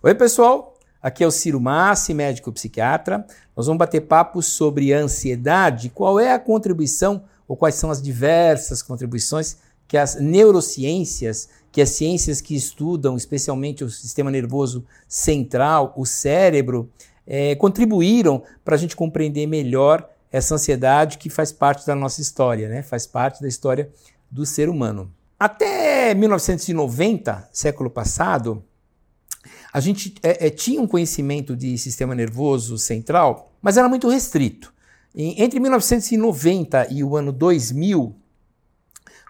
Oi, pessoal. Aqui é o Ciro Massi, médico psiquiatra. Nós vamos bater papo sobre ansiedade. Qual é a contribuição ou quais são as diversas contribuições que as neurociências, que as ciências que estudam especialmente o sistema nervoso central, o cérebro, é, contribuíram para a gente compreender melhor essa ansiedade que faz parte da nossa história, né? faz parte da história do ser humano. Até 1990, século passado, a gente é, é, tinha um conhecimento de sistema nervoso central, mas era muito restrito. E, entre 1990 e o ano 2000,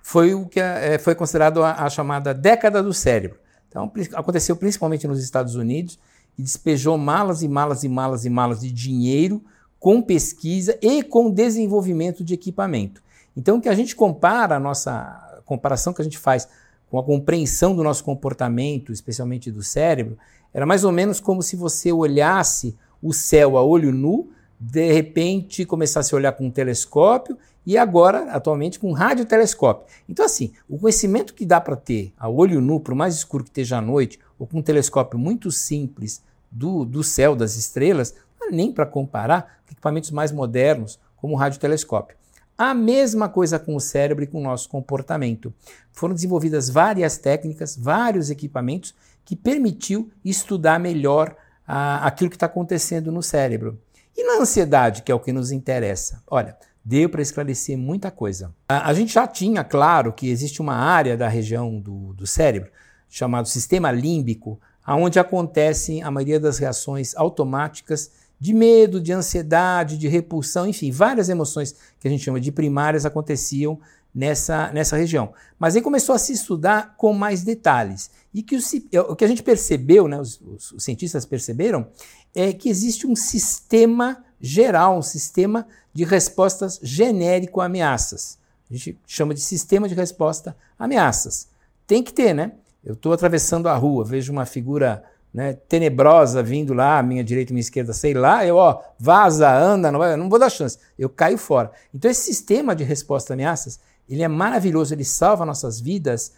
foi o que é, foi considerado a, a, chamada década do cérebro. Então, aconteceu principalmente nos Estados Unidos e despejou malas e malas e malas e malas de dinheiro com pesquisa e com desenvolvimento de equipamento. Então, o que a gente compara, a nossa comparação que a gente faz com a compreensão do nosso comportamento, especialmente do cérebro, era mais ou menos como se você olhasse o céu a olho nu, de repente começasse a olhar com um telescópio e agora, atualmente, com um radiotelescópio. Então, assim, o conhecimento que dá para ter a olho nu, por mais escuro que esteja à noite, ou com um telescópio muito simples do, do céu, das estrelas, não é nem para comparar com equipamentos mais modernos, como o radiotelescópio. A mesma coisa com o cérebro e com o nosso comportamento. Foram desenvolvidas várias técnicas, vários equipamentos que permitiu estudar melhor ah, aquilo que está acontecendo no cérebro. E na ansiedade, que é o que nos interessa? Olha, deu para esclarecer muita coisa. A, a, gente já tinha, claro, que existe uma área da região do, do cérebro, chamado sistema límbico, onde acontecem a maioria das reações automáticas de medo, de ansiedade, de repulsão, enfim, várias emoções que a gente chama de primárias aconteciam nessa, nessa região. Mas aí começou a se estudar com mais detalhes. E que o, é, o que a gente percebeu, né, os, os, os cientistas perceberam, é que existe um sistema geral, um sistema de respostas genérico a ameaças. A gente chama de sistema de resposta a ameaças. Tem que ter, né? Eu estou atravessando a rua, vejo uma figura né, tenebrosa vindo lá, minha direita, minha esquerda, sei lá, eu, ó, vaza, anda, não, vai, não vou dar chance, eu caio fora. Então esse sistema de resposta a ameaças, ele é maravilhoso, ele salva nossas vidas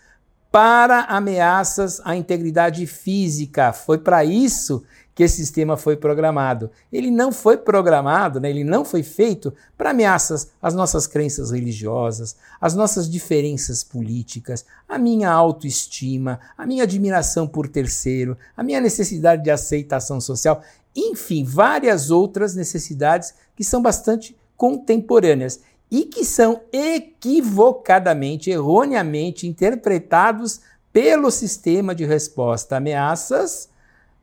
para ameaças à integridade física. Foi para isso que esse sistema foi programado. Ele não foi programado, né? ele não foi feito para ameaças às nossas crenças religiosas, às nossas diferenças políticas, a minha autoestima, a minha admiração por terceiro, a minha necessidade de aceitação social, enfim, várias outras necessidades que são bastante contemporâneas e que são equivocadamente, erroneamente interpretados pelo sistema de resposta a ameaças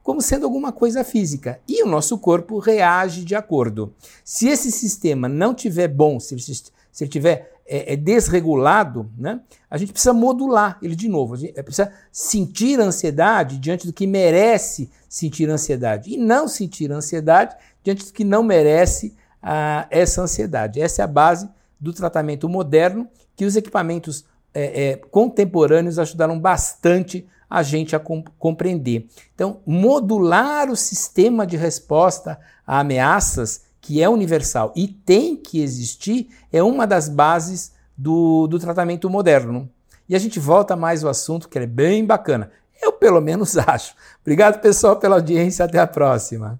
como sendo alguma coisa física. E o nosso corpo reage de acordo. Se esse sistema não tiver bom, se se ele tiver é, é desregulado, né, a gente precisa modular ele de novo. A gente precisa sentir ansiedade diante do que merece sentir ansiedade. E não sentir ansiedade diante do que não merece ah, essa ansiedade. Essa é a base do tratamento moderno que os equipamentos é, é, contemporâneos ajudaram bastante a gente a compreender. Então, modular o sistema de resposta a ameaças, que é universal e tem que existir, é uma das bases do, do tratamento moderno. E a gente volta mais ao assunto, que é bem bacana. Eu, pelo menos, acho. Obrigado, pessoal, pela audiência. Até a próxima.